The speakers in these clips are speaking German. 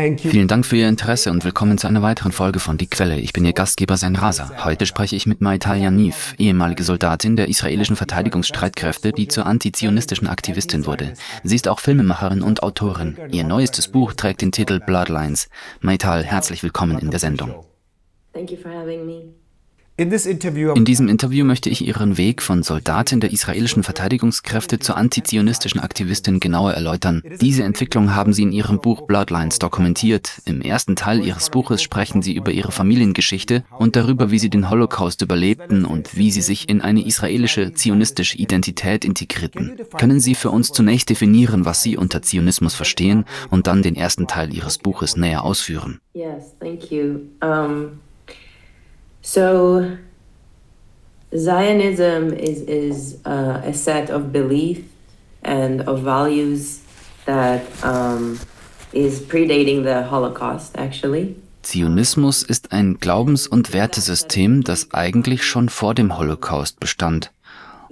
Vielen Dank für Ihr Interesse und willkommen zu einer weiteren Folge von Die Quelle. Ich bin Ihr Gastgeber Sein Rasa. Heute spreche ich mit Maital Yaniv, ehemalige Soldatin der israelischen Verteidigungsstreitkräfte, die zur antizionistischen Aktivistin wurde. Sie ist auch Filmemacherin und Autorin. Ihr neuestes Buch trägt den Titel Bloodlines. Maital, herzlich willkommen in der Sendung. Thank you for having me. In diesem Interview möchte ich Ihren Weg von Soldatin der israelischen Verteidigungskräfte zur antizionistischen Aktivistin genauer erläutern. Diese Entwicklung haben Sie in Ihrem Buch Bloodlines dokumentiert. Im ersten Teil Ihres Buches sprechen Sie über Ihre Familiengeschichte und darüber, wie Sie den Holocaust überlebten und wie Sie sich in eine israelische zionistische Identität integrierten. Können Sie für uns zunächst definieren, was Sie unter Zionismus verstehen und dann den ersten Teil Ihres Buches näher ausführen? Yes, thank you. Um So, Zionism is, is uh, a set of belief and of values that um, is predating the Holocaust, actually. Zionismus ist ein Glaubens- und Wertesystem, das eigentlich schon vor dem Holocaust bestand.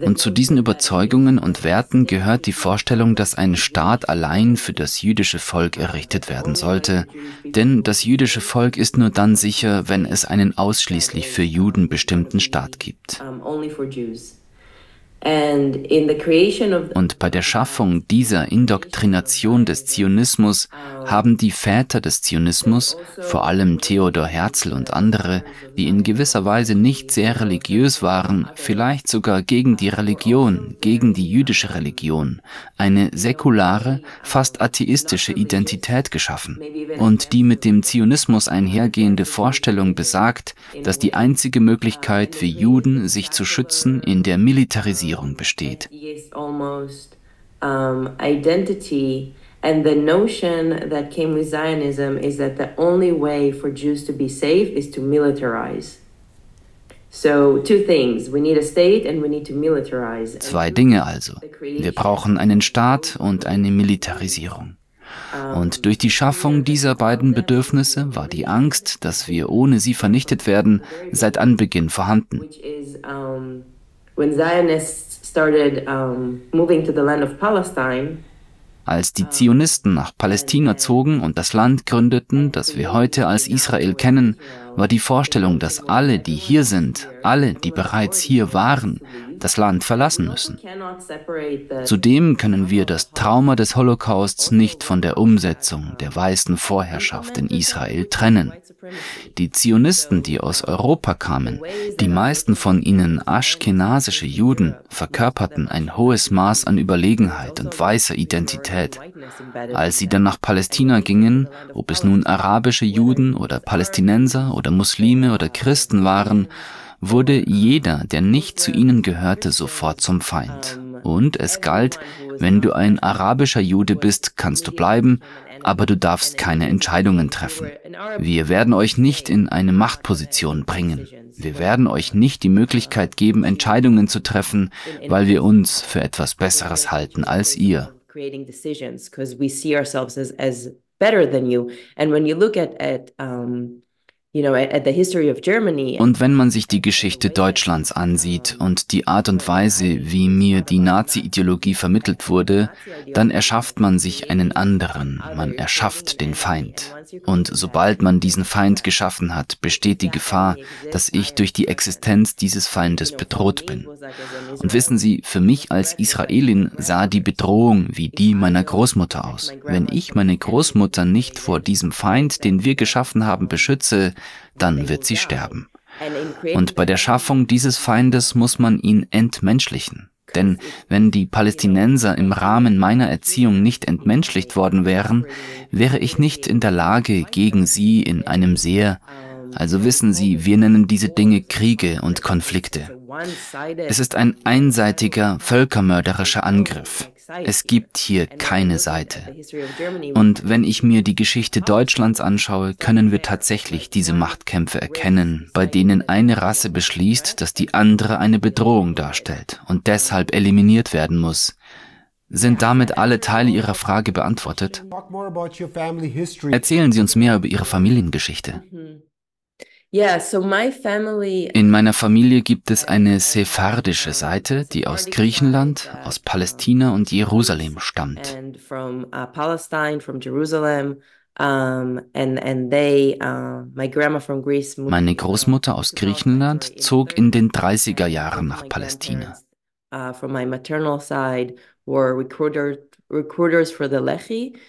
Und zu diesen Überzeugungen und Werten gehört die Vorstellung, dass ein Staat allein für das jüdische Volk errichtet werden sollte. Denn das jüdische Volk ist nur dann sicher, wenn es einen ausschließlich für Juden bestimmten Staat gibt. Und bei der Schaffung dieser Indoktrination des Zionismus haben die Väter des Zionismus, vor allem Theodor Herzl und andere, die in gewisser Weise nicht sehr religiös waren, vielleicht sogar gegen die Religion, gegen die jüdische Religion, eine säkulare, fast atheistische Identität geschaffen. Und die mit dem Zionismus einhergehende Vorstellung besagt, dass die einzige Möglichkeit für Juden, sich zu schützen, in der Militarisierung besteht. And the notion that came with Zionism is that the only way for Jews to be safe is to militarize. So, two things. We need a state and we need to militarize. Zwei Dinge also. Wir brauchen einen Staat und eine Militarisierung. Und durch die Schaffung dieser beiden Bedürfnisse war die Angst, dass wir ohne sie vernichtet werden, seit Anbeginn vorhanden. When Zionists started um, moving to the land of Palestine, als die Zionisten nach Palästina zogen und das Land gründeten, das wir heute als Israel kennen, war die Vorstellung, dass alle, die hier sind, alle, die bereits hier waren, das Land verlassen müssen. Zudem können wir das Trauma des Holocausts nicht von der Umsetzung der weißen Vorherrschaft in Israel trennen. Die Zionisten, die aus Europa kamen, die meisten von ihnen aschkenasische Juden, verkörperten ein hohes Maß an Überlegenheit und weißer Identität. Als sie dann nach Palästina gingen, ob es nun arabische Juden oder Palästinenser oder Muslime oder Christen waren, wurde jeder, der nicht zu ihnen gehörte, sofort zum Feind. Und es galt, wenn du ein arabischer Jude bist, kannst du bleiben, aber du darfst keine Entscheidungen treffen. Wir werden euch nicht in eine Machtposition bringen. Wir werden euch nicht die Möglichkeit geben, Entscheidungen zu treffen, weil wir uns für etwas Besseres halten als ihr. better than you. And when you look at, at um, und wenn man sich die Geschichte Deutschlands ansieht und die Art und Weise, wie mir die Nazi-Ideologie vermittelt wurde, dann erschafft man sich einen anderen, man erschafft den Feind. Und sobald man diesen Feind geschaffen hat, besteht die Gefahr, dass ich durch die Existenz dieses Feindes bedroht bin. Und wissen Sie, für mich als Israelin sah die Bedrohung wie die meiner Großmutter aus. Wenn ich meine Großmutter nicht vor diesem Feind, den wir geschaffen haben, beschütze, dann wird sie sterben. Und bei der Schaffung dieses Feindes muss man ihn entmenschlichen. Denn wenn die Palästinenser im Rahmen meiner Erziehung nicht entmenschlicht worden wären, wäre ich nicht in der Lage, gegen sie in einem sehr, also wissen Sie, wir nennen diese Dinge Kriege und Konflikte. Es ist ein einseitiger, völkermörderischer Angriff. Es gibt hier keine Seite. Und wenn ich mir die Geschichte Deutschlands anschaue, können wir tatsächlich diese Machtkämpfe erkennen, bei denen eine Rasse beschließt, dass die andere eine Bedrohung darstellt und deshalb eliminiert werden muss. Sind damit alle Teile Ihrer Frage beantwortet? Erzählen Sie uns mehr über Ihre Familiengeschichte. In meiner Familie gibt es eine sephardische Seite, die aus Griechenland, aus Palästina und Jerusalem stammt. Uh, Meine Großmutter aus Griechenland zog in den 30er Jahren nach Palästina. Uh,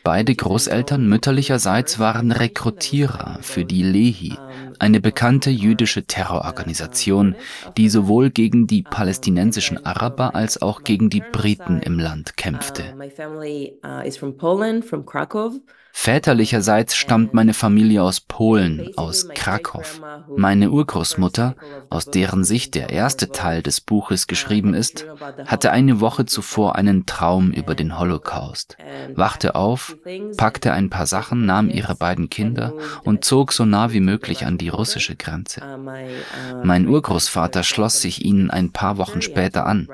Beide Großeltern mütterlicherseits waren Rekrutierer für die Lehi, eine bekannte jüdische Terrororganisation, die sowohl gegen die palästinensischen Araber als auch gegen die Briten im Land kämpfte. Väterlicherseits stammt meine Familie aus Polen, aus Krakow. Meine Urgroßmutter, aus deren Sicht der erste Teil des Buches geschrieben ist, hatte eine Woche zuvor einen Traum über den Holocaust, wachte auf, packte ein paar Sachen, nahm ihre beiden Kinder und zog so nah wie möglich an die russische Grenze. Mein Urgroßvater schloss sich ihnen ein paar Wochen später an.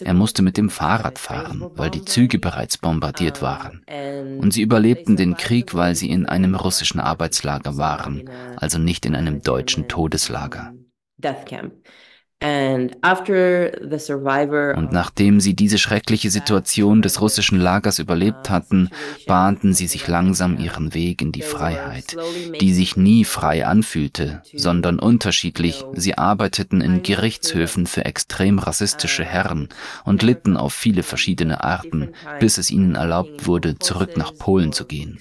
Er musste mit dem Fahrrad fahren, weil die Züge bereits bombardiert waren. Und sie überlebten den Krieg, weil sie in einem russischen Arbeitslager waren, also nicht in einem deutschen Todeslager. Und nachdem sie diese schreckliche Situation des russischen Lagers überlebt hatten, bahnten sie sich langsam ihren Weg in die Freiheit, die sich nie frei anfühlte, sondern unterschiedlich. Sie arbeiteten in Gerichtshöfen für extrem rassistische Herren und litten auf viele verschiedene Arten, bis es ihnen erlaubt wurde, zurück nach Polen zu gehen.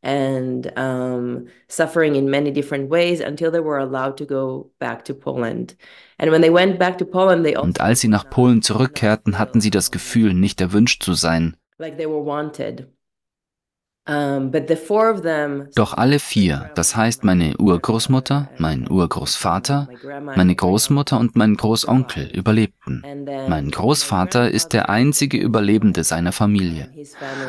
And um, suffering in many different ways until they were allowed to go back to Poland. And when they went back to Poland, they Und als sie nach Polen zurückkehrten, hatten sie das Gefühl, nicht erwünscht zu sein. Like they were wanted. Doch alle vier, das heißt meine Urgroßmutter, mein Urgroßvater, meine Großmutter und mein Großonkel überlebten. Mein Großvater ist der einzige Überlebende seiner Familie.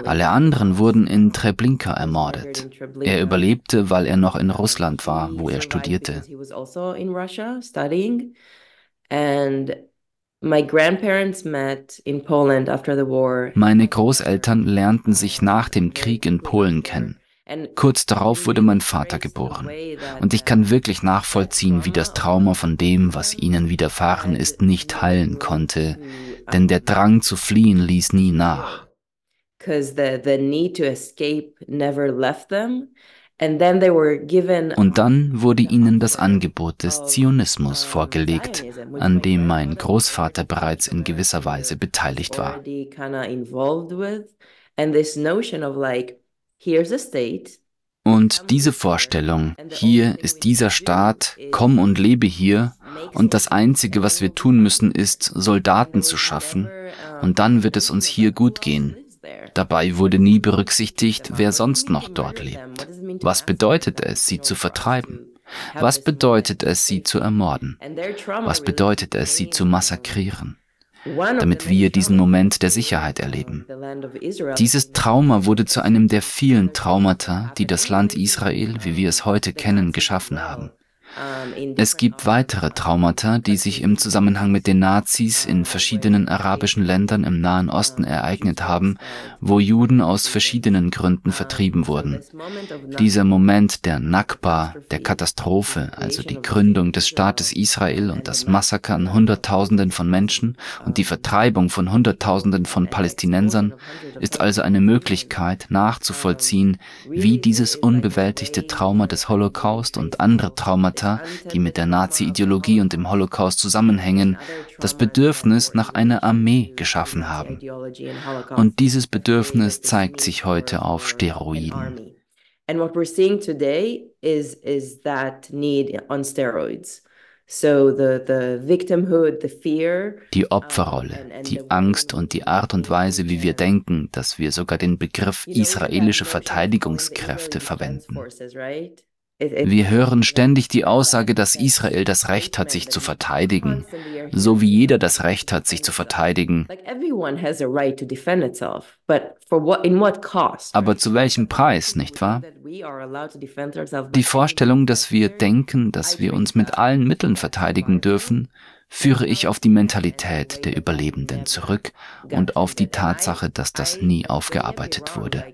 Alle anderen wurden in Treblinka ermordet. Er überlebte, weil er noch in Russland war, wo er studierte. Meine Großeltern lernten sich nach dem Krieg in Polen kennen. Kurz darauf wurde mein Vater geboren. Und ich kann wirklich nachvollziehen, wie das Trauma von dem, was ihnen widerfahren ist, nicht heilen konnte. Denn der Drang zu fliehen ließ nie nach. Because the, the need to escape never left them. Und dann wurde ihnen das Angebot des Zionismus vorgelegt, an dem mein Großvater bereits in gewisser Weise beteiligt war. Und diese Vorstellung, hier ist dieser Staat, komm und lebe hier, und das Einzige, was wir tun müssen, ist, Soldaten zu schaffen, und dann wird es uns hier gut gehen. Dabei wurde nie berücksichtigt, wer sonst noch dort lebt. Was bedeutet es, sie zu vertreiben? Was bedeutet es, sie zu ermorden? Was bedeutet es, sie zu massakrieren? damit wir diesen Moment der Sicherheit erleben. Dieses Trauma wurde zu einem der vielen Traumata, die das Land Israel, wie wir es heute kennen, geschaffen haben. Es gibt weitere Traumata, die sich im Zusammenhang mit den Nazis in verschiedenen arabischen Ländern im Nahen Osten ereignet haben, wo Juden aus verschiedenen Gründen vertrieben wurden. Dieser Moment der Nakba, der Katastrophe, also die Gründung des Staates Israel und das Massaker an Hunderttausenden von Menschen und die Vertreibung von Hunderttausenden von Palästinensern, ist also eine Möglichkeit nachzuvollziehen, wie dieses unbewältigte Trauma des Holocaust und andere Traumata Traumata, die mit der Nazi-Ideologie und dem Holocaust zusammenhängen, das Bedürfnis nach einer Armee geschaffen haben. Und dieses Bedürfnis zeigt sich heute auf Steroiden. And what we're seeing today is, is that need on steroids. Die Opferrolle, die Angst und die Art und Weise, wie wir denken, dass wir sogar den Begriff israelische Verteidigungskräfte verwenden. Wir hören ständig die Aussage, dass Israel das Recht hat, sich zu verteidigen, so wie jeder das Recht hat, sich zu verteidigen. Aber zu welchem Preis, nicht wahr? Die Vorstellung, dass wir denken, dass wir uns mit allen Mitteln verteidigen dürfen, führe ich auf die Mentalität der Überlebenden zurück und auf die Tatsache, dass das nie aufgearbeitet wurde.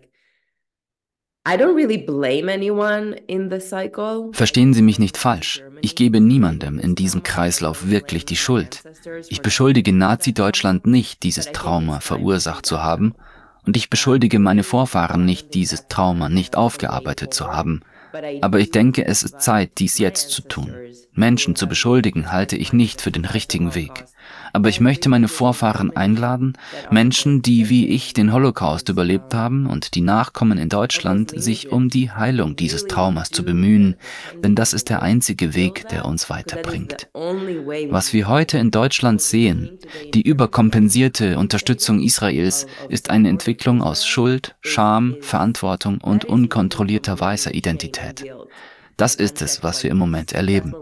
Verstehen Sie mich nicht falsch. Ich gebe niemandem in diesem Kreislauf wirklich die Schuld. Ich beschuldige Nazi-Deutschland nicht, dieses Trauma verursacht zu haben, Und ich beschuldige meine Vorfahren nicht, dieses Trauma nicht aufgearbeitet zu haben. Aber ich denke, es ist Zeit, dies jetzt zu tun. Menschen zu beschuldigen halte ich nicht für den richtigen Weg. Aber ich möchte meine Vorfahren einladen, Menschen, die wie ich den Holocaust überlebt haben und die Nachkommen in Deutschland, sich um die Heilung dieses Traumas zu bemühen, denn das ist der einzige Weg, der uns weiterbringt. Was wir heute in Deutschland sehen, die überkompensierte Unterstützung Israels, ist eine Entwicklung aus Schuld, Scham, Verantwortung und unkontrollierter weißer Identität. Das ist es, was wir im Moment erleben.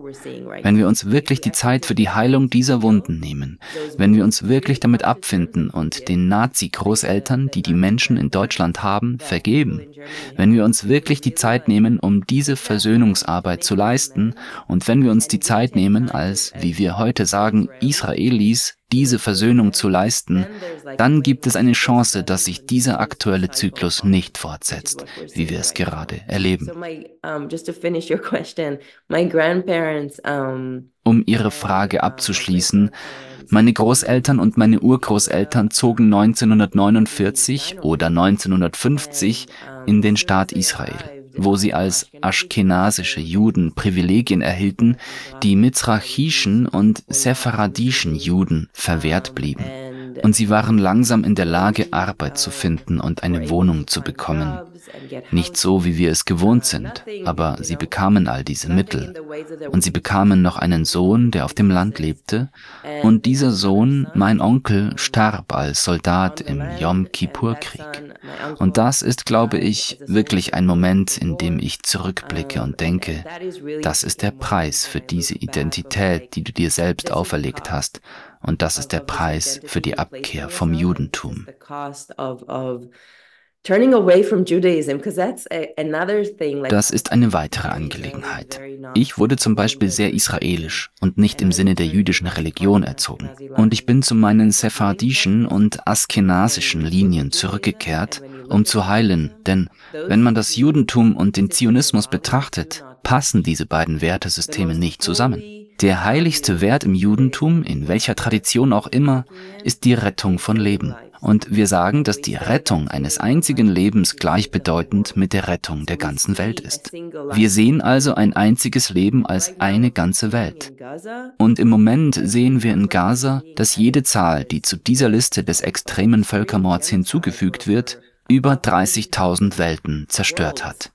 Wenn wir uns wirklich die Zeit für die Heilung dieser Wunden nehmen, wenn wir uns wirklich damit abfinden und den Nazi-Großeltern, die die Menschen in Deutschland haben, vergeben, wenn wir uns wirklich die Zeit nehmen, um diese Versöhnungsarbeit zu leisten und wenn wir uns die Zeit nehmen, als, wie wir heute sagen, Israelis diese Versöhnung zu leisten, dann gibt es eine Chance, dass sich dieser aktuelle Zyklus nicht fortsetzt, wie wir es gerade erleben. Um Ihre Frage abzuschließen, meine Großeltern und meine Urgroßeltern zogen 1949 oder 1950 in den Staat Israel wo sie als aschkenasische Juden Privilegien erhielten, die mizrachischen und sepharadischen Juden verwehrt blieben und sie waren langsam in der Lage, Arbeit zu finden und eine Wohnung zu bekommen. Nicht so, wie wir es gewohnt sind, aber sie bekamen all diese Mittel. Und sie bekamen noch einen Sohn, der auf dem Land lebte, und dieser Sohn, mein Onkel, starb als Soldat im Yom Kippur-Krieg. Und das ist, glaube ich, wirklich ein Moment, in dem ich zurückblicke und denke, das ist der Preis für diese Identität, die du dir selbst auferlegt hast und das ist der Preis für die Abkehr vom Judentum. Das ist eine weitere Angelegenheit. Ich wurde zum Beispiel sehr israelisch und nicht im Sinne der jüdischen Religion erzogen. Und ich bin zu meinen sephardischen und askenasischen Linien zurückgekehrt, um zu heilen. Denn wenn man das Judentum und den Zionismus betrachtet, passen diese beiden Wertesysteme nicht zusammen. Der heiligste Wert im Judentum, in welcher Tradition auch immer, ist die Rettung von Leben. Und wir sagen, dass die Rettung eines einzigen Lebens gleichbedeutend mit der Rettung der ganzen Welt ist. Wir sehen also ein einziges Leben als eine ganze Welt. Und im Moment sehen wir in Gaza, dass jede Zahl, die zu dieser Liste des extremen Völkermords hinzugefügt wird, über 30.000 Welten zerstört hat.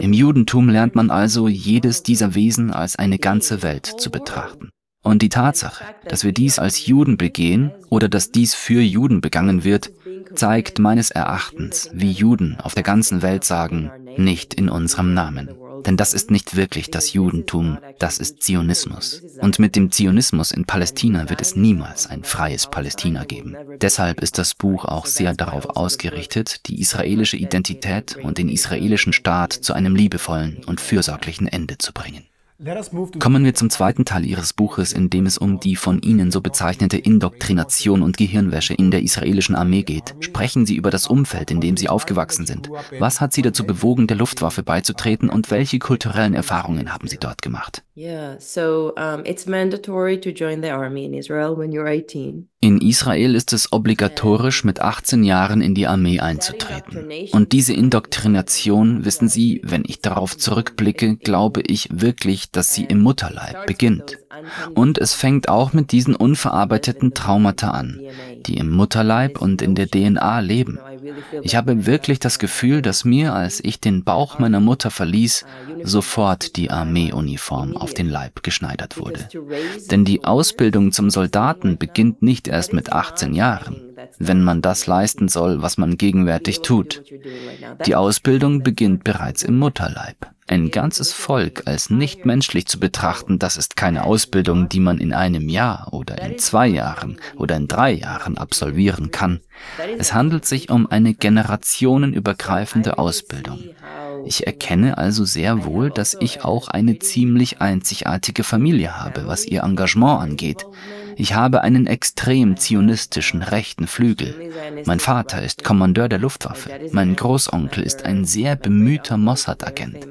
Im Judentum lernt man also jedes dieser Wesen als eine ganze Welt zu betrachten. Und die Tatsache, dass wir dies als Juden begehen oder dass dies für Juden begangen wird, zeigt meines Erachtens, wie Juden auf der ganzen Welt sagen, nicht in unserem Namen. Denn das ist nicht wirklich das Judentum, das ist Zionismus. Und mit dem Zionismus in Palästina wird es niemals ein freies Palästina geben. Deshalb ist das Buch auch sehr darauf ausgerichtet, die israelische Identität und den israelischen Staat zu einem liebevollen und fürsorglichen Ende zu bringen. Kommen wir zum zweiten Teil Ihres Buches, in dem es um die von Ihnen so bezeichnete Indoktrination und Gehirnwäsche in der israelischen Armee geht. Sprechen Sie über das Umfeld, in dem Sie aufgewachsen sind. Was hat Sie dazu bewogen, der Luftwaffe beizutreten und welche kulturellen Erfahrungen haben Sie dort gemacht? Yeah, so um, it's mandatory to join the army in Israel when you're 18. In Israel ist es obligatorisch, mit 18 Jahren in die Armee einzutreten. Und diese Indoktrination, wissen Sie, wenn ich darauf zurückblicke, glaube ich wirklich, dass sie im Mutterleib beginnt. Und es fängt auch mit diesen unverarbeiteten Traumata an, die im Mutterleib und in der DNA leben. Ich habe wirklich das Gefühl, dass mir, als ich den Bauch meiner Mutter verließ, sofort die Armeeuniform auf den Leib geschneidert wurde. Denn die Ausbildung zum Soldaten beginnt nicht erst mit 18 Jahren wenn man das leisten soll, was man gegenwärtig tut. Die Ausbildung beginnt bereits im Mutterleib. Ein ganzes Volk als nicht menschlich zu betrachten, das ist keine Ausbildung, die man in einem Jahr oder in zwei Jahren oder in drei Jahren absolvieren kann. Es handelt sich um eine generationenübergreifende Ausbildung. Ich erkenne also sehr wohl, dass ich auch eine ziemlich einzigartige Familie habe, was ihr Engagement angeht. Ich habe einen extrem zionistischen rechten Flügel. Mein Vater ist Kommandeur der Luftwaffe. Mein Großonkel ist ein sehr bemühter Mossad-Agent.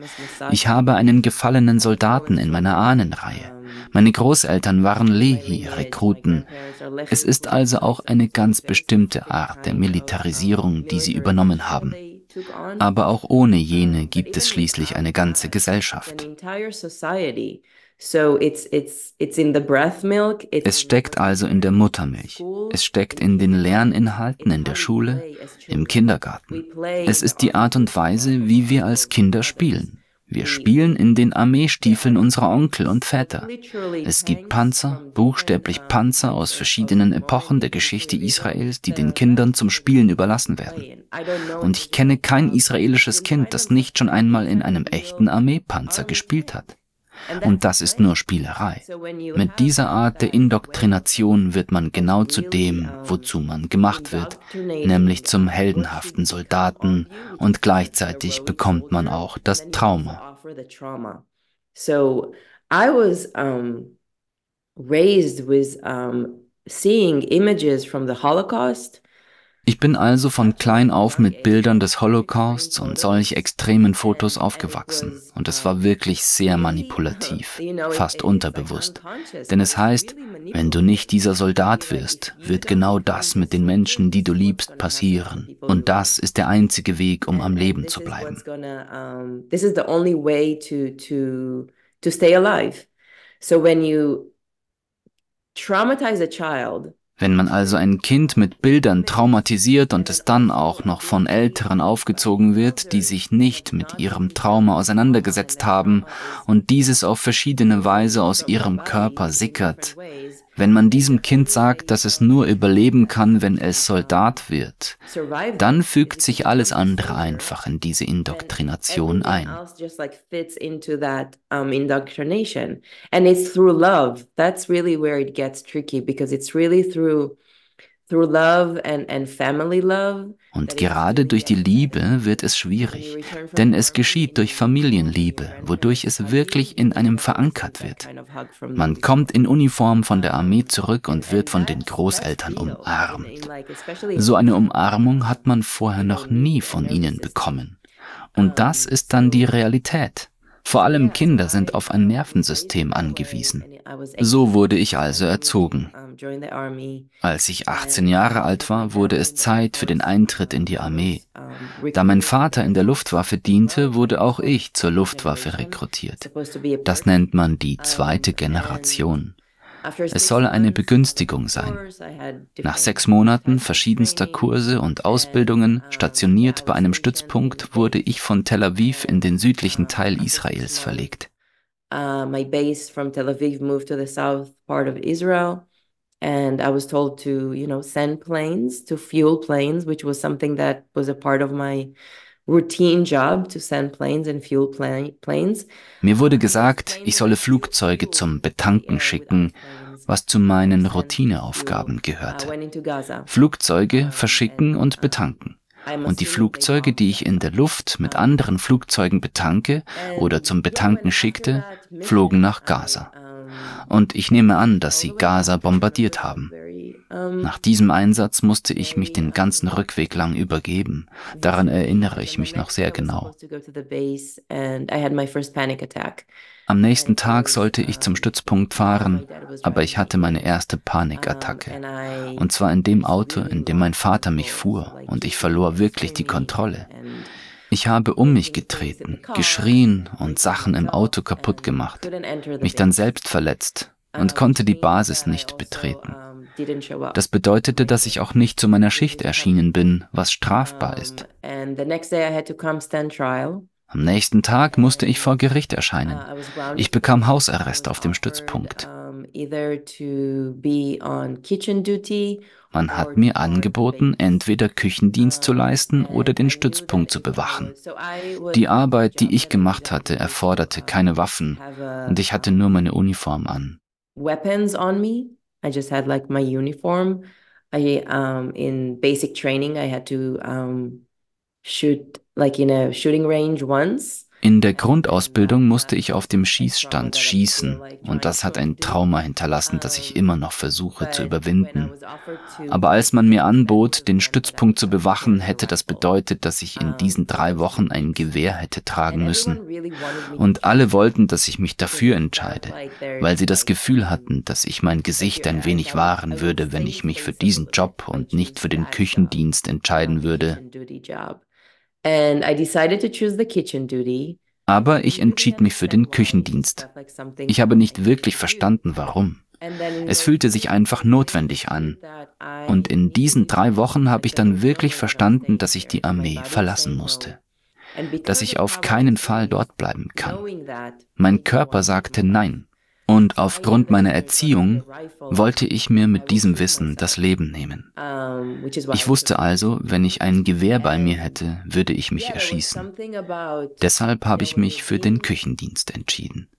Ich habe einen gefallenen Soldaten in meiner Ahnenreihe. Meine Großeltern waren Lehi-Rekruten. Es ist also auch eine ganz bestimmte Art der Militarisierung, die sie übernommen haben. Aber auch ohne jene gibt es schließlich eine ganze Gesellschaft. Es steckt also in der Muttermilch. Es steckt in den Lerninhalten in der Schule, im Kindergarten. Es ist die Art und Weise, wie wir als Kinder spielen. Wir spielen in den Armeestiefeln unserer Onkel und Väter. Es gibt Panzer, buchstäblich Panzer aus verschiedenen Epochen der Geschichte Israels, die den Kindern zum Spielen überlassen werden. Und ich kenne kein israelisches Kind, das nicht schon einmal in einem echten Armeepanzer gespielt hat. Und das ist nur Spielerei. Mit dieser Art der Indoktrination wird man genau zu dem, wozu man gemacht wird, nämlich zum heldenhaften Soldaten und gleichzeitig bekommt man auch das Trauma. So I was um, raised with um, seeing images from the Holocaust ich bin also von klein auf mit Bildern des Holocausts und solch extremen Fotos aufgewachsen. Und es war wirklich sehr manipulativ, fast unterbewusst. Denn es heißt, wenn du nicht dieser Soldat wirst, wird genau das mit den Menschen, die du liebst, passieren. Und das ist der einzige Weg, um am Leben zu bleiben. So when you traumatize a child, wenn man also ein Kind mit Bildern traumatisiert und es dann auch noch von Älteren aufgezogen wird, die sich nicht mit ihrem Trauma auseinandergesetzt haben und dieses auf verschiedene Weise aus ihrem Körper sickert, wenn man diesem Kind sagt, dass es nur überleben kann, wenn es Soldat wird, dann fügt sich alles andere einfach in diese Indoktrination ein. And it's through love. That's really where it gets tricky because it's really through und gerade durch die Liebe wird es schwierig, denn es geschieht durch Familienliebe, wodurch es wirklich in einem verankert wird. Man kommt in Uniform von der Armee zurück und wird von den Großeltern umarmt. So eine Umarmung hat man vorher noch nie von ihnen bekommen. Und das ist dann die Realität. Vor allem Kinder sind auf ein Nervensystem angewiesen. So wurde ich also erzogen. Als ich 18 Jahre alt war, wurde es Zeit für den Eintritt in die Armee. Da mein Vater in der Luftwaffe diente, wurde auch ich zur Luftwaffe rekrutiert. Das nennt man die zweite Generation. Es soll eine Begünstigung sein. Nach sechs Monaten verschiedenster Kurse und Ausbildungen, stationiert bei einem Stützpunkt, wurde ich von Tel Aviv in den südlichen Teil Israels verlegt. Uh, my base from Tel Aviv moved to the south part of Israel. And I was told to, you know, send planes to fuel planes, which was something that was a part of my routine job to send planes and fuel planes. Mir wurde gesagt, ich solle Flugzeuge zum Betanken schicken, was zu meinen Routineaufgaben gehörte. Flugzeuge verschicken und betanken. Und die Flugzeuge, die ich in der Luft mit anderen Flugzeugen betanke oder zum Betanken schickte, flogen nach Gaza. Und ich nehme an, dass sie Gaza bombardiert haben. Nach diesem Einsatz musste ich mich den ganzen Rückweg lang übergeben. Daran erinnere ich mich noch sehr genau. Am nächsten Tag sollte ich zum Stützpunkt fahren, aber ich hatte meine erste Panikattacke. Und zwar in dem Auto, in dem mein Vater mich fuhr, und ich verlor wirklich die Kontrolle. Ich habe um mich getreten, geschrien und Sachen im Auto kaputt gemacht, mich dann selbst verletzt und konnte die Basis nicht betreten. Das bedeutete, dass ich auch nicht zu meiner Schicht erschienen bin, was strafbar ist. Am nächsten Tag musste ich vor Gericht erscheinen. Ich bekam Hausarrest auf dem Stützpunkt. Man hat mir angeboten, entweder Küchendienst zu leisten oder den Stützpunkt zu bewachen. Die Arbeit, die ich gemacht hatte, erforderte keine Waffen und ich hatte nur meine Uniform an. Weapons on me I just had like my uniform. I um in basic training I had to um shoot like in a shooting range once. In der Grundausbildung musste ich auf dem Schießstand schießen und das hat ein Trauma hinterlassen, das ich immer noch versuche zu überwinden. Aber als man mir anbot, den Stützpunkt zu bewachen, hätte das bedeutet, dass ich in diesen drei Wochen ein Gewehr hätte tragen müssen. Und alle wollten, dass ich mich dafür entscheide, weil sie das Gefühl hatten, dass ich mein Gesicht ein wenig wahren würde, wenn ich mich für diesen Job und nicht für den Küchendienst entscheiden würde. Aber ich entschied mich für den Küchendienst. Ich habe nicht wirklich verstanden, warum. Es fühlte sich einfach notwendig an. Und in diesen drei Wochen habe ich dann wirklich verstanden, dass ich die Armee verlassen musste. Dass ich auf keinen Fall dort bleiben kann. Mein Körper sagte Nein. Und aufgrund meiner Erziehung wollte ich mir mit diesem Wissen das Leben nehmen. Ich wusste also, wenn ich ein Gewehr bei mir hätte, würde ich mich erschießen. Deshalb habe ich mich für den Küchendienst entschieden.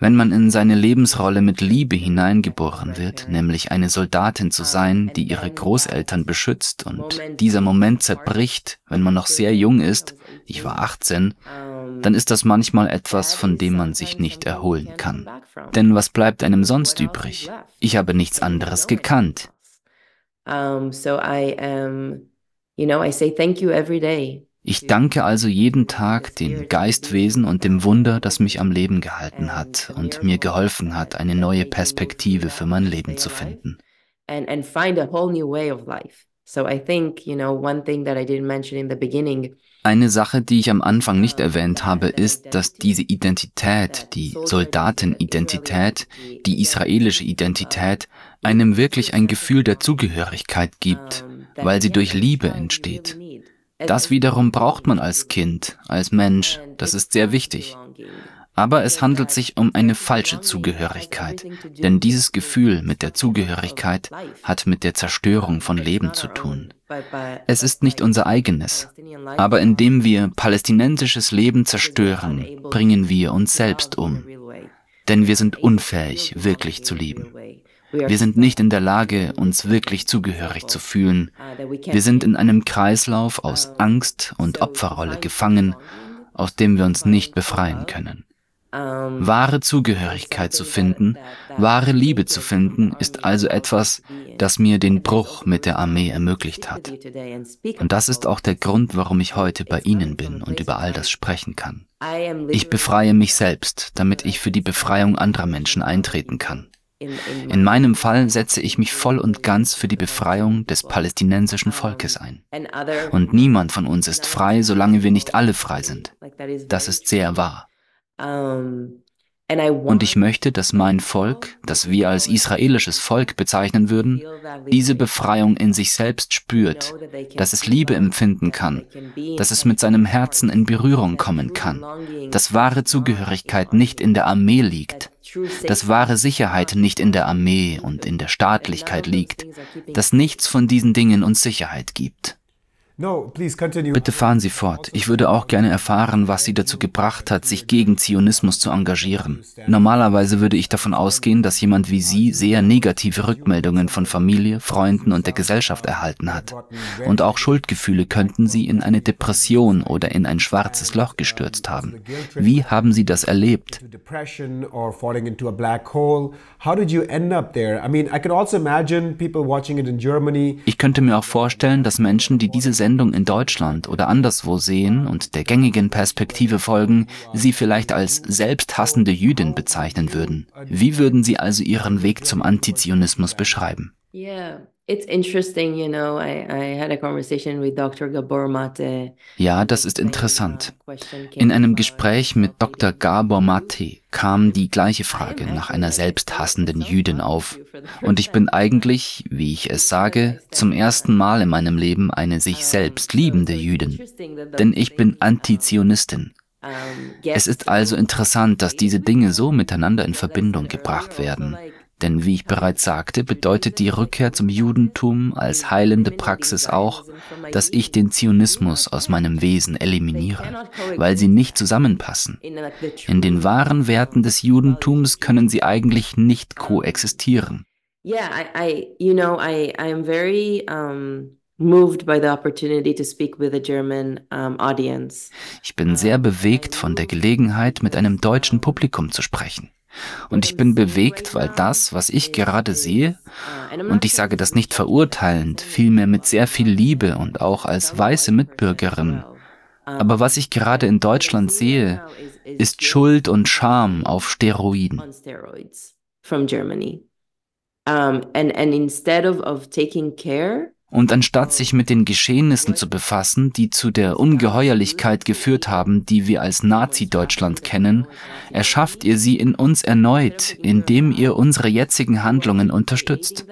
Wenn man in seine Lebensrolle mit Liebe hineingeboren wird, nämlich eine Soldatin zu sein, die ihre Großeltern beschützt und dieser Moment zerbricht, wenn man noch sehr jung ist, ich war 18, dann ist das manchmal etwas, von dem man sich nicht erholen kann. Denn was bleibt einem sonst übrig? Ich habe nichts anderes gekannt. Ich danke also jeden Tag dem Geistwesen und dem Wunder, das mich am Leben gehalten hat und mir geholfen hat, eine neue Perspektive für mein Leben zu finden. So I think, you know, one thing that I didn't mention in the beginning eine Sache, die ich am Anfang nicht erwähnt habe, ist, dass diese Identität, die Soldatenidentität, die israelische Identität, einem wirklich ein Gefühl der Zugehörigkeit gibt, weil sie durch Liebe entsteht. Das wiederum braucht man als Kind, als Mensch, das ist sehr wichtig. Aber es handelt sich um eine falsche Zugehörigkeit, denn dieses Gefühl mit der Zugehörigkeit hat mit der Zerstörung von Leben zu tun. Es ist nicht unser eigenes, aber indem wir palästinensisches Leben zerstören, bringen wir uns selbst um. Denn wir sind unfähig, wirklich zu lieben. Wir sind nicht in der Lage, uns wirklich zugehörig zu fühlen. Wir sind in einem Kreislauf aus Angst und Opferrolle gefangen, aus dem wir uns nicht befreien können. Wahre Zugehörigkeit zu finden, wahre Liebe zu finden, ist also etwas, das mir den Bruch mit der Armee ermöglicht hat. Und das ist auch der Grund, warum ich heute bei Ihnen bin und über all das sprechen kann. Ich befreie mich selbst, damit ich für die Befreiung anderer Menschen eintreten kann. In meinem Fall setze ich mich voll und ganz für die Befreiung des palästinensischen Volkes ein. Und niemand von uns ist frei, solange wir nicht alle frei sind. Das ist sehr wahr. Und ich möchte, dass mein Volk, das wir als israelisches Volk bezeichnen würden, diese Befreiung in sich selbst spürt, dass es Liebe empfinden kann, dass es mit seinem Herzen in Berührung kommen kann, dass wahre Zugehörigkeit nicht in der Armee liegt, dass wahre Sicherheit nicht in der Armee und in der Staatlichkeit liegt, dass nichts von diesen Dingen uns Sicherheit gibt. Bitte fahren Sie fort. Ich würde auch gerne erfahren, was Sie dazu gebracht hat, sich gegen Zionismus zu engagieren. Normalerweise würde ich davon ausgehen, dass jemand wie Sie sehr negative Rückmeldungen von Familie, Freunden und der Gesellschaft erhalten hat. Und auch Schuldgefühle könnten Sie in eine Depression oder in ein schwarzes Loch gestürzt haben. Wie haben Sie das erlebt? Ich könnte mir auch vorstellen, dass Menschen, die diese Sendung in Deutschland oder anderswo sehen und der gängigen Perspektive folgen, sie vielleicht als selbsthassende Jüdin bezeichnen würden. Wie würden Sie also Ihren Weg zum Antizionismus beschreiben? Yeah. Ja, das ist interessant. In einem Gespräch mit Dr. Gabor Mate kam die gleiche Frage nach einer selbsthassenden Jüdin auf. Und ich bin eigentlich, wie ich es sage, zum ersten Mal in meinem Leben eine sich selbst liebende Jüdin. Denn ich bin Antizionistin. Es ist also interessant, dass diese Dinge so miteinander in Verbindung gebracht werden. Denn wie ich bereits sagte, bedeutet die Rückkehr zum Judentum als heilende Praxis auch, dass ich den Zionismus aus meinem Wesen eliminiere, weil sie nicht zusammenpassen. In den wahren Werten des Judentums können sie eigentlich nicht koexistieren. Yeah, I, I you know, I, I am very um Ich bin sehr bewegt von der Gelegenheit, mit einem deutschen Publikum zu sprechen. Und ich bin bewegt, weil das, was ich gerade sehe, und ich sage das nicht verurteilend, vielmehr mit sehr viel Liebe und auch als weiße Mitbürgerin, aber was ich gerade in Deutschland sehe, ist Schuld und Scham auf Steroiden. Um, and, and instead of, of taking care und anstatt sich mit den Geschehnissen zu befassen, die zu der Ungeheuerlichkeit geführt haben, die wir als Nazi-Deutschland kennen, erschafft ihr sie in uns erneut, indem ihr unsere jetzigen Handlungen unterstützt.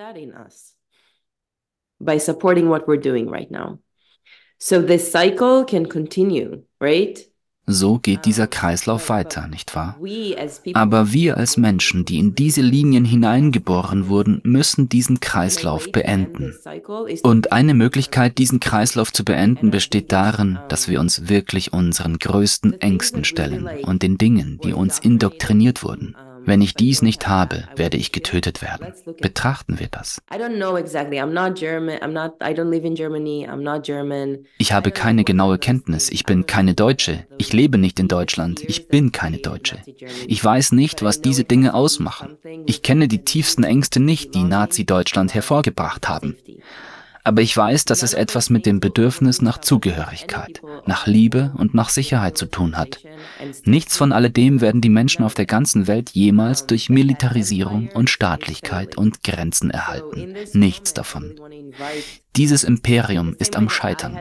By supporting what we're doing right now. So this cycle can continue, right? So geht dieser Kreislauf weiter, nicht wahr? Aber wir als Menschen, die in diese Linien hineingeboren wurden, müssen diesen Kreislauf beenden. Und eine Möglichkeit, diesen Kreislauf zu beenden, besteht darin, dass wir uns wirklich unseren größten Ängsten stellen und den Dingen, die uns indoktriniert wurden. Wenn ich dies nicht habe, werde ich getötet werden. Betrachten wir das. Ich habe keine genaue Kenntnis. Ich bin keine Deutsche. Ich lebe nicht in Deutschland. Ich bin keine Deutsche. Ich weiß nicht, was diese Dinge ausmachen. Ich kenne die tiefsten Ängste nicht, die Nazi-Deutschland hervorgebracht haben. Aber ich weiß, dass es etwas mit dem Bedürfnis nach Zugehörigkeit, nach Liebe und nach Sicherheit zu tun hat. Nichts von alledem werden die Menschen auf der ganzen Welt jemals durch Militarisierung und Staatlichkeit und Grenzen erhalten. Nichts davon. Dieses Imperium ist am Scheitern.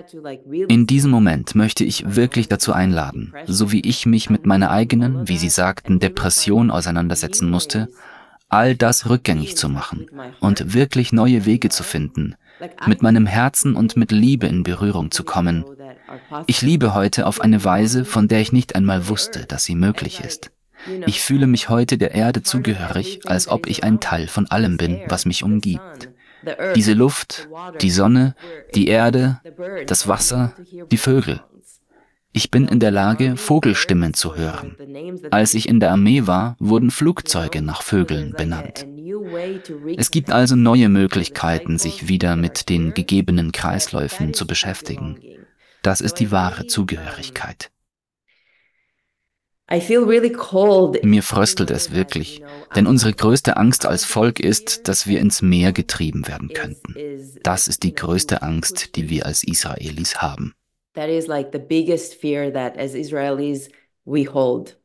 In diesem Moment möchte ich wirklich dazu einladen, so wie ich mich mit meiner eigenen, wie Sie sagten, Depression auseinandersetzen musste, all das rückgängig zu machen und wirklich neue Wege zu finden, mit meinem Herzen und mit Liebe in Berührung zu kommen. Ich liebe heute auf eine Weise, von der ich nicht einmal wusste, dass sie möglich ist. Ich fühle mich heute der Erde zugehörig, als ob ich ein Teil von allem bin, was mich umgibt. Diese Luft, die Sonne, die Erde, das Wasser, die Vögel. Ich bin in der Lage, Vogelstimmen zu hören. Als ich in der Armee war, wurden Flugzeuge nach Vögeln benannt. Es gibt also neue Möglichkeiten, sich wieder mit den gegebenen Kreisläufen zu beschäftigen. Das ist die wahre Zugehörigkeit. Mir fröstelt es wirklich, denn unsere größte Angst als Volk ist, dass wir ins Meer getrieben werden könnten. Das ist die größte Angst, die wir als Israelis haben. That is like the biggest fear that as Israelis we hold.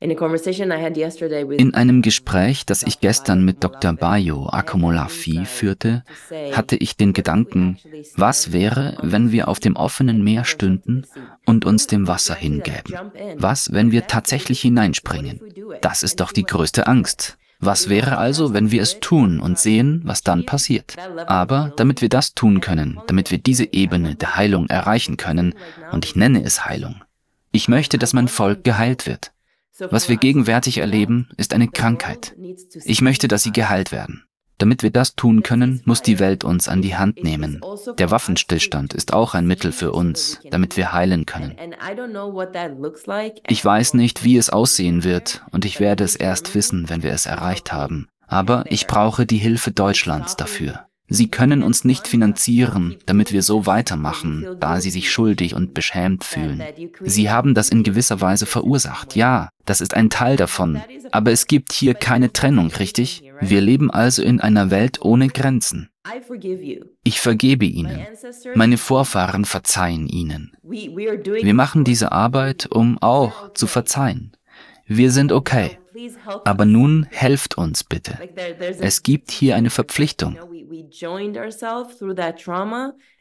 In einem Gespräch, das ich gestern mit Dr. Bayo Akomolafi führte, hatte ich den Gedanken, was wäre, wenn wir auf dem offenen Meer stünden und uns dem Wasser hingäben? Was, wenn wir tatsächlich hineinspringen? Das ist doch die größte Angst. Was wäre also, wenn wir es tun und sehen, was dann passiert? Aber damit wir das tun können, damit wir diese Ebene der Heilung erreichen können, und ich nenne es Heilung, ich möchte, dass mein Volk geheilt wird. Was wir gegenwärtig erleben, ist eine Krankheit. Ich möchte, dass sie geheilt werden. Damit wir das tun können, muss die Welt uns an die Hand nehmen. Der Waffenstillstand ist auch ein Mittel für uns, damit wir heilen können. Ich weiß nicht, wie es aussehen wird, und ich werde es erst wissen, wenn wir es erreicht haben. Aber ich brauche die Hilfe Deutschlands dafür. Sie können uns nicht finanzieren, damit wir so weitermachen, da sie sich schuldig und beschämt fühlen. Sie haben das in gewisser Weise verursacht, ja, das ist ein Teil davon. Aber es gibt hier keine Trennung, richtig? Wir leben also in einer Welt ohne Grenzen. Ich vergebe Ihnen. Meine Vorfahren verzeihen Ihnen. Wir machen diese Arbeit, um auch zu verzeihen. Wir sind okay. Aber nun helft uns bitte. Es gibt hier eine Verpflichtung.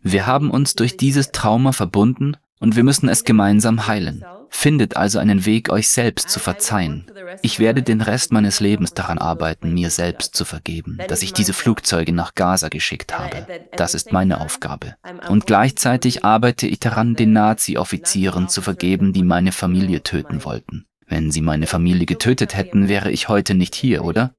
Wir haben uns durch dieses Trauma verbunden und wir müssen es gemeinsam heilen. Findet also einen Weg, euch selbst zu verzeihen. Ich werde den Rest meines Lebens daran arbeiten, mir selbst zu vergeben, dass ich diese Flugzeuge nach Gaza geschickt habe. Das ist meine Aufgabe. Und gleichzeitig arbeite ich daran, den Nazi-Offizieren zu vergeben, die meine Familie töten wollten. Wenn sie meine Familie getötet hätten, wäre ich heute nicht hier, oder?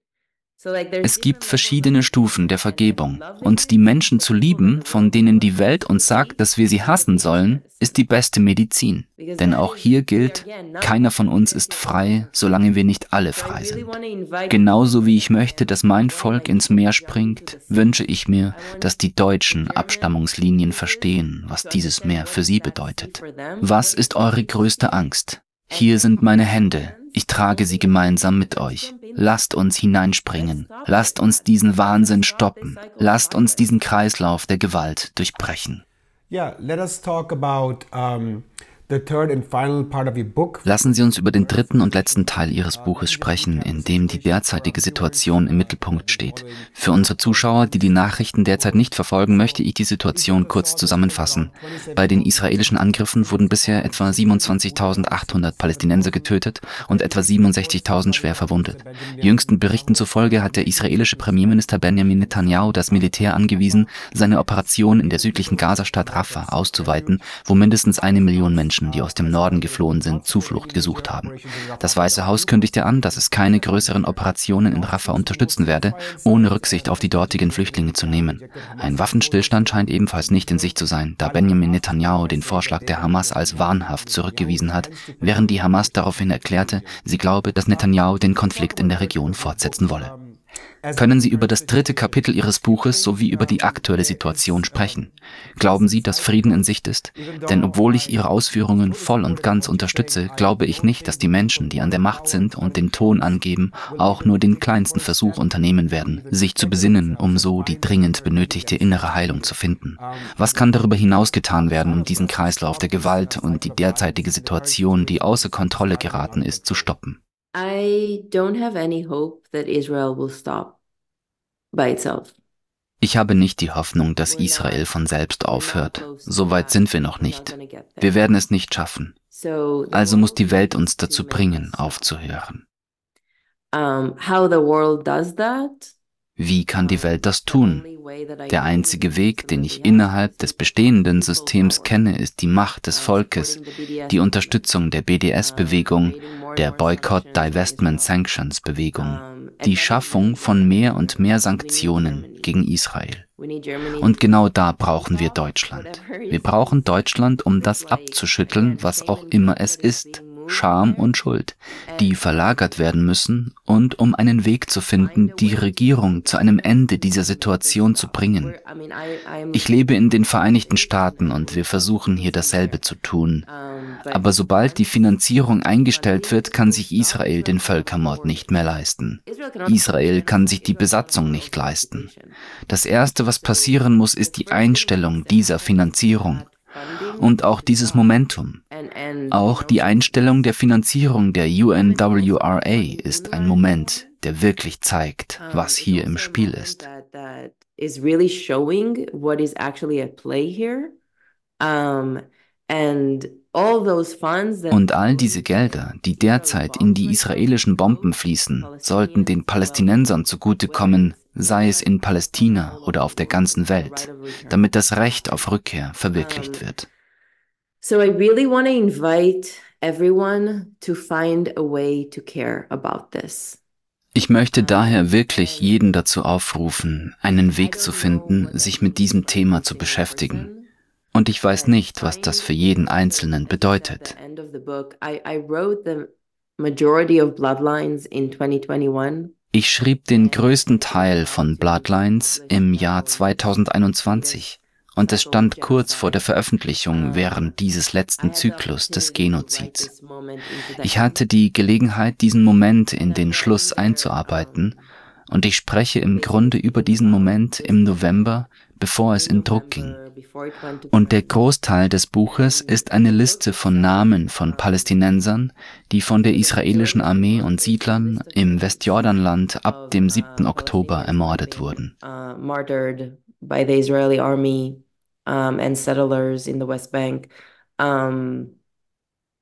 Es gibt verschiedene Stufen der Vergebung. Und die Menschen zu lieben, von denen die Welt uns sagt, dass wir sie hassen sollen, ist die beste Medizin. Denn auch hier gilt, keiner von uns ist frei, solange wir nicht alle frei sind. Genauso wie ich möchte, dass mein Volk ins Meer springt, wünsche ich mir, dass die deutschen Abstammungslinien verstehen, was dieses Meer für sie bedeutet. Was ist eure größte Angst? Hier sind meine Hände, ich trage sie gemeinsam mit euch. Lasst uns hineinspringen. Lasst uns diesen Wahnsinn stoppen. Lasst uns diesen Kreislauf der Gewalt durchbrechen. Yeah, let us talk about um, Lassen Sie uns über den dritten und letzten Teil Ihres Buches sprechen, in dem die derzeitige Situation im Mittelpunkt steht. Für unsere Zuschauer, die die Nachrichten derzeit nicht verfolgen, möchte ich die Situation kurz zusammenfassen. Bei den israelischen Angriffen wurden bisher etwa 27.800 Palästinenser getötet und etwa 67.000 schwer verwundet. Jüngsten Berichten zufolge hat der israelische Premierminister Benjamin Netanyahu das Militär angewiesen, seine Operation in der südlichen Gazastadt Rafah auszuweiten, wo mindestens eine Million Menschen Menschen, die aus dem Norden geflohen sind, Zuflucht gesucht haben. Das Weiße Haus kündigte an, dass es keine größeren Operationen in Rafah unterstützen werde, ohne Rücksicht auf die dortigen Flüchtlinge zu nehmen. Ein Waffenstillstand scheint ebenfalls nicht in Sicht zu sein, da Benjamin Netanyahu den Vorschlag der Hamas als wahnhaft zurückgewiesen hat, während die Hamas daraufhin erklärte, sie glaube, dass Netanyahu den Konflikt in der Region fortsetzen wolle. Können Sie über das dritte Kapitel Ihres Buches sowie über die aktuelle Situation sprechen? Glauben Sie, dass Frieden in Sicht ist? Denn obwohl ich Ihre Ausführungen voll und ganz unterstütze, glaube ich nicht, dass die Menschen, die an der Macht sind und den Ton angeben, auch nur den kleinsten Versuch unternehmen werden, sich zu besinnen, um so die dringend benötigte innere Heilung zu finden. Was kann darüber hinaus getan werden, um diesen Kreislauf der Gewalt und die derzeitige Situation, die außer Kontrolle geraten ist, zu stoppen? I don't have any hope that Israel will stop by itself. Ich habe nicht die Hoffnung, dass Israel von selbst aufhört. So weit sind wir noch nicht. Wir werden es nicht schaffen. Also muss die Welt uns dazu bringen, aufzuhören. Wie kann die Welt das tun? Der einzige Weg, den ich innerhalb des bestehenden Systems kenne, ist die Macht des Volkes, die Unterstützung der BDS-Bewegung, der Boycott-Divestment-Sanctions-Bewegung, die Schaffung von mehr und mehr Sanktionen gegen Israel. Und genau da brauchen wir Deutschland. Wir brauchen Deutschland, um das abzuschütteln, was auch immer es ist, Scham und Schuld, die verlagert werden müssen und um einen Weg zu finden, die Regierung zu einem Ende dieser Situation zu bringen. Ich lebe in den Vereinigten Staaten und wir versuchen hier dasselbe zu tun. Aber sobald die Finanzierung eingestellt wird, kann sich Israel den Völkermord nicht mehr leisten. Israel kann sich die Besatzung nicht leisten. Das Erste, was passieren muss, ist die Einstellung dieser Finanzierung und auch dieses Momentum. Auch die Einstellung der Finanzierung der UNWRA ist ein Moment, der wirklich zeigt, was hier im Spiel ist. Und all diese Gelder, die derzeit in die israelischen Bomben fließen, sollten den Palästinensern zugutekommen, sei es in Palästina oder auf der ganzen Welt, damit das Recht auf Rückkehr verwirklicht wird. So I really want to invite everyone to find a way to care about this. Ich möchte daher wirklich jeden dazu aufrufen, einen Weg zu finden, sich mit diesem Thema zu beschäftigen. Und ich weiß nicht, was das für jeden Einzelnen bedeutet. Ich schrieb den größten Teil von Bloodlines im Jahr 2021 und es stand kurz vor der Veröffentlichung während dieses letzten Zyklus des Genozids. Ich hatte die Gelegenheit, diesen Moment in den Schluss einzuarbeiten, und ich spreche im Grunde über diesen Moment im November, bevor es in Druck ging. Und der Großteil des Buches ist eine Liste von Namen von Palästinensern, die von der israelischen Armee und Siedlern im Westjordanland ab dem 7. Oktober ermordet wurden um,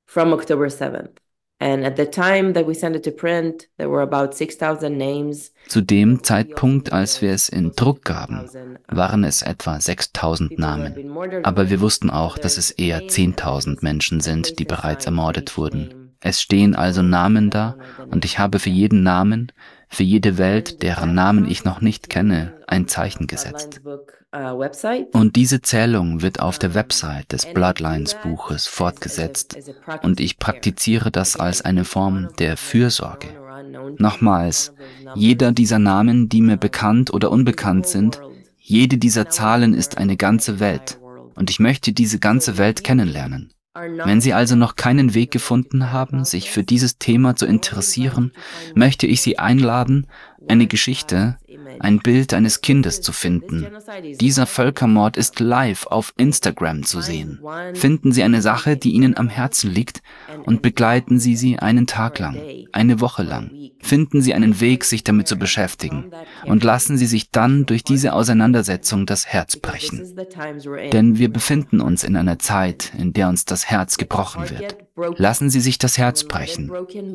from October 7th. And at the time that we sent it to print, there were about 6,000 names. Zu dem Zeitpunkt, als wir es in Druck gaben, waren es etwa 6000 Namen. Aber wir wussten auch, dass es eher 10.000 Menschen sind, die bereits ermordet wurden. Es stehen also Namen da und ich habe für jeden Namen, für jede Welt, deren Namen ich noch nicht kenne, ein Zeichen gesetzt. Und diese Zählung wird auf der Website des Bloodlines-Buches fortgesetzt und ich praktiziere das als eine Form der Fürsorge. Nochmals, jeder dieser Namen, die mir bekannt oder unbekannt sind, jede dieser Zahlen ist eine ganze Welt und ich möchte diese ganze Welt kennenlernen. Wenn Sie also noch keinen Weg gefunden haben, sich für dieses Thema zu interessieren, möchte ich Sie einladen, eine Geschichte, ein Bild eines Kindes zu finden. Dieser Völkermord ist live auf Instagram zu sehen. Finden Sie eine Sache, die Ihnen am Herzen liegt und begleiten Sie sie einen Tag lang, eine Woche lang. Finden Sie einen Weg, sich damit zu beschäftigen und lassen Sie sich dann durch diese Auseinandersetzung das Herz brechen. Denn wir befinden uns in einer Zeit, in der uns das Herz gebrochen wird. Lassen Sie sich das Herz brechen.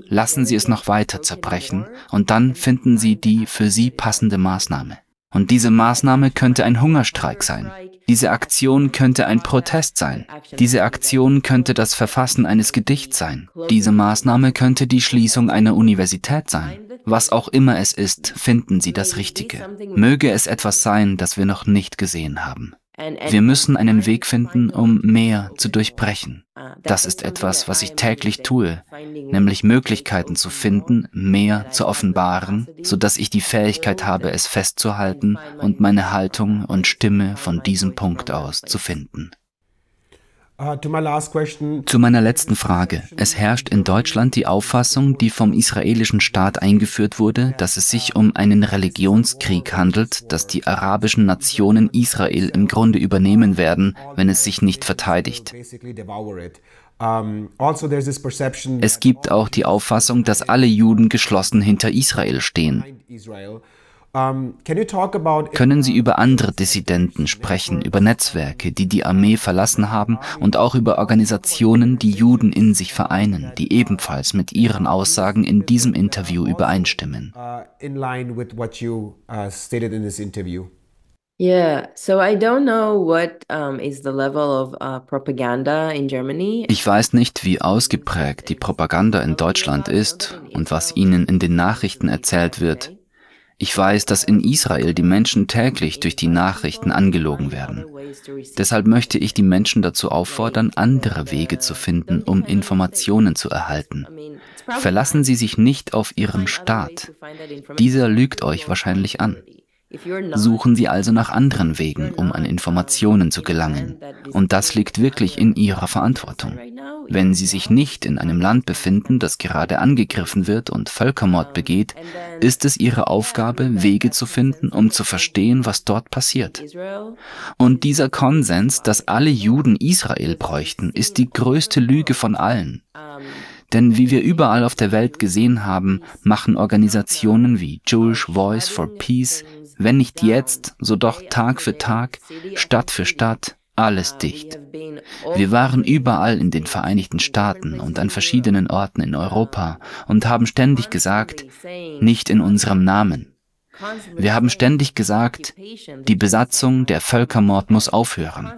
Lassen Sie es noch weiter zerbrechen und dann finden Sie die für Sie passende Maßnahme. Und diese Maßnahme könnte ein Hungerstreik sein. Diese Aktion könnte ein Protest sein. Diese Aktion könnte das Verfassen eines Gedichts sein. Diese Maßnahme könnte die Schließung einer Universität sein. Was auch immer es ist, finden Sie das Richtige. Möge es etwas sein, das wir noch nicht gesehen haben. Wir müssen einen Weg finden, um mehr zu durchbrechen. Das ist etwas, was ich täglich tue, nämlich Möglichkeiten zu finden, mehr zu offenbaren, so dass ich die Fähigkeit habe, es festzuhalten und meine Haltung und Stimme von diesem Punkt aus zu finden. Uh, zu meiner letzten Frage. Es herrscht in Deutschland die Auffassung, die vom israelischen Staat eingeführt wurde, dass es sich um einen Religionskrieg handelt, dass die arabischen Nationen Israel im Grunde übernehmen werden, wenn es sich nicht verteidigt. Also es gibt auch die Auffassung, dass alle Juden geschlossen hinter Israel stehen. Können Sie über andere Dissidenten sprechen, über Netzwerke, die die Armee verlassen haben und auch über Organisationen, die Juden in sich vereinen, die ebenfalls mit Ihren Aussagen in diesem Interview übereinstimmen? Yeah, so I don't know what is the level of uh, propaganda in Germany. Ich weiß nicht, wie ausgeprägt die Propaganda in Deutschland ist und was Ihnen in den Nachrichten erzählt wird. Ich weiß, dass in Israel die Menschen täglich durch die Nachrichten angelogen werden. Deshalb möchte ich die Menschen dazu auffordern, andere Wege zu finden, um Informationen zu erhalten. Verlassen Sie sich nicht auf Ihren Staat. Dieser lügt euch wahrscheinlich an. Suchen Sie also nach anderen Wegen, um an Informationen zu gelangen. Und das liegt wirklich in Ihrer Verantwortung. Wenn Sie sich nicht in einem Land befinden, das gerade angegriffen wird und Völkermord begeht, ist es Ihre Aufgabe, Wege zu finden, um zu verstehen, was dort passiert. Und dieser Konsens, dass alle Juden Israel bräuchten, ist die größte Lüge von allen. Denn wie wir überall auf der Welt gesehen haben, machen Organisationen wie Jewish Voice for Peace, wenn nicht jetzt, so doch Tag für Tag, Stadt für Stadt, alles dicht. Wir waren überall in den Vereinigten Staaten und an verschiedenen Orten in Europa und haben ständig gesagt, nicht in unserem Namen. Wir haben ständig gesagt, die Besatzung, der Völkermord muss aufhören.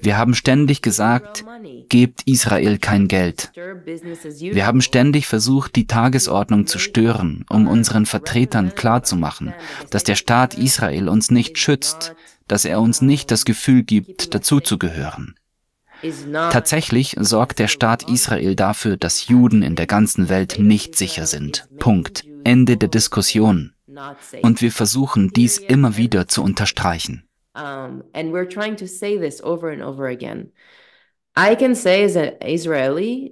Wir haben ständig gesagt, gebt Israel kein Geld. Wir haben ständig versucht, die Tagesordnung zu stören, um unseren Vertretern klarzumachen, dass der Staat Israel uns nicht schützt, dass er uns nicht das Gefühl gibt, dazuzugehören. Tatsächlich sorgt der Staat Israel dafür, dass Juden in der ganzen Welt nicht sicher sind. Punkt. Ende der Diskussion. Und wir versuchen dies immer wieder zu unterstreichen.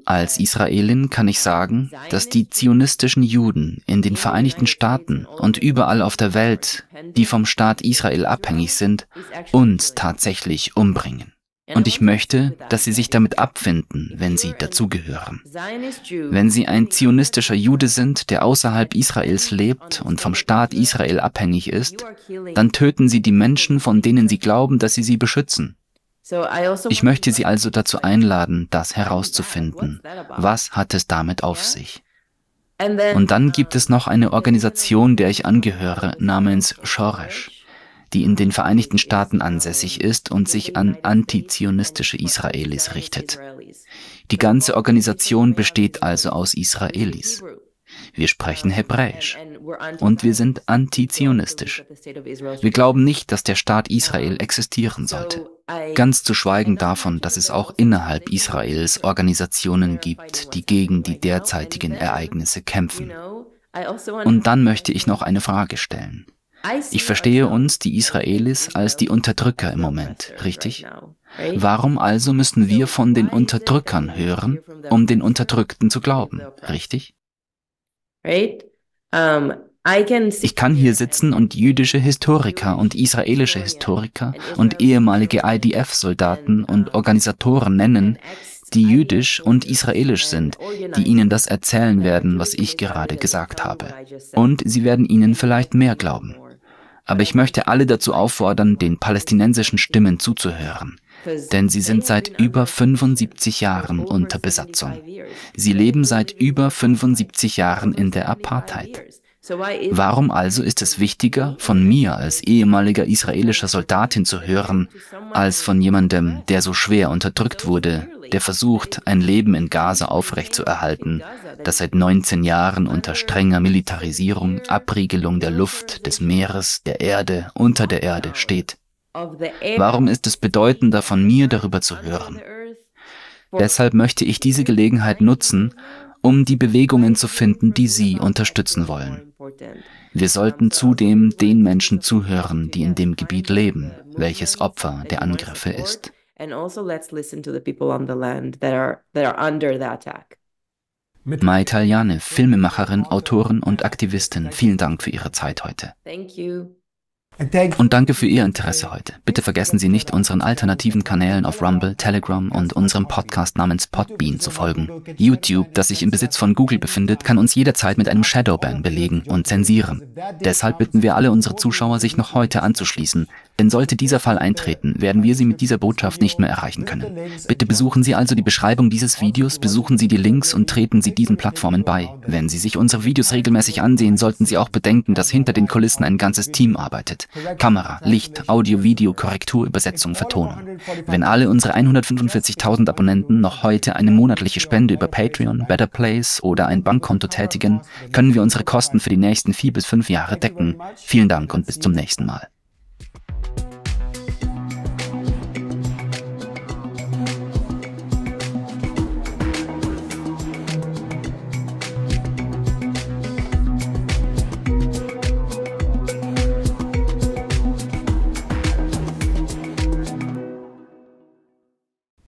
Als Israelin kann ich sagen, dass die zionistischen Juden in den Vereinigten Staaten und überall auf der Welt, die vom Staat Israel abhängig sind, uns tatsächlich umbringen. Und ich möchte, dass Sie sich damit abfinden, wenn Sie dazugehören. Wenn Sie ein zionistischer Jude sind, der außerhalb Israels lebt und vom Staat Israel abhängig ist, dann töten Sie die Menschen, von denen Sie glauben, dass Sie sie beschützen. Ich möchte Sie also dazu einladen, das herauszufinden. Was hat es damit auf sich? Und dann gibt es noch eine Organisation, der ich angehöre, namens Shoresh, die in den Vereinigten Staaten ansässig ist und sich an antizionistische Israelis richtet. Die ganze Organisation besteht also aus Israelis. Wir sprechen Hebräisch. Und wir sind antizionistisch. Wir glauben nicht, dass der Staat Israel existieren sollte. Ganz zu schweigen davon, dass es auch innerhalb Israels Organisationen gibt, die gegen die derzeitigen Ereignisse kämpfen. Und dann möchte ich noch eine Frage stellen. Ich verstehe uns, die Israelis, als die Unterdrücker im Moment, richtig? Warum also müssen wir von den Unterdrückern hören, um den Unterdrückten zu glauben, richtig? Ich kann hier sitzen und jüdische Historiker und israelische Historiker und ehemalige IDF-Soldaten und Organisatoren nennen, die jüdisch und israelisch sind, die ihnen das erzählen werden, was ich gerade gesagt habe. Und sie werden ihnen vielleicht mehr glauben. Aber ich möchte alle dazu auffordern, den palästinensischen Stimmen zuzuhören. Denn sie sind seit über 75 Jahren unter Besatzung. Sie leben seit über 75 Jahren in der Apartheid. Warum also ist es wichtiger, von mir als ehemaliger israelischer Soldatin zu hören, als von jemandem, der so schwer unterdrückt wurde, der versucht, ein Leben in Gaza aufrechtzuerhalten, das seit 19 Jahren unter strenger Militarisierung, Abriegelung der Luft, des Meeres, der Erde, unter der Erde steht? Warum ist es bedeutender, von mir darüber zu hören? Deshalb möchte ich diese Gelegenheit nutzen, um die Bewegungen zu finden, die Sie unterstützen wollen. Wir sollten zudem den Menschen zuhören, die in dem Gebiet leben, welches Opfer der Angriffe ist. Mai Taljane, Filmemacherin, Autorin und Aktivistin, vielen Dank für Ihre Zeit heute. Und danke für Ihr Interesse heute. Bitte vergessen Sie nicht, unseren alternativen Kanälen auf Rumble, Telegram und unserem Podcast namens Podbean zu folgen. YouTube, das sich im Besitz von Google befindet, kann uns jederzeit mit einem Shadowban belegen und zensieren. Deshalb bitten wir alle unsere Zuschauer, sich noch heute anzuschließen, denn sollte dieser Fall eintreten, werden wir Sie mit dieser Botschaft nicht mehr erreichen können. Bitte besuchen Sie also die Beschreibung dieses Videos, besuchen Sie die Links und treten Sie diesen Plattformen bei. Wenn Sie sich unsere Videos regelmäßig ansehen, sollten Sie auch bedenken, dass hinter den Kulissen ein ganzes Team arbeitet. Kamera, Licht, Audio, Video, Korrektur, Übersetzung, Vertonung. Wenn alle unsere 145.000 Abonnenten noch heute eine monatliche Spende über Patreon, Better Place oder ein Bankkonto tätigen, können wir unsere Kosten für die nächsten vier bis fünf Jahre decken. Vielen Dank und bis zum nächsten Mal.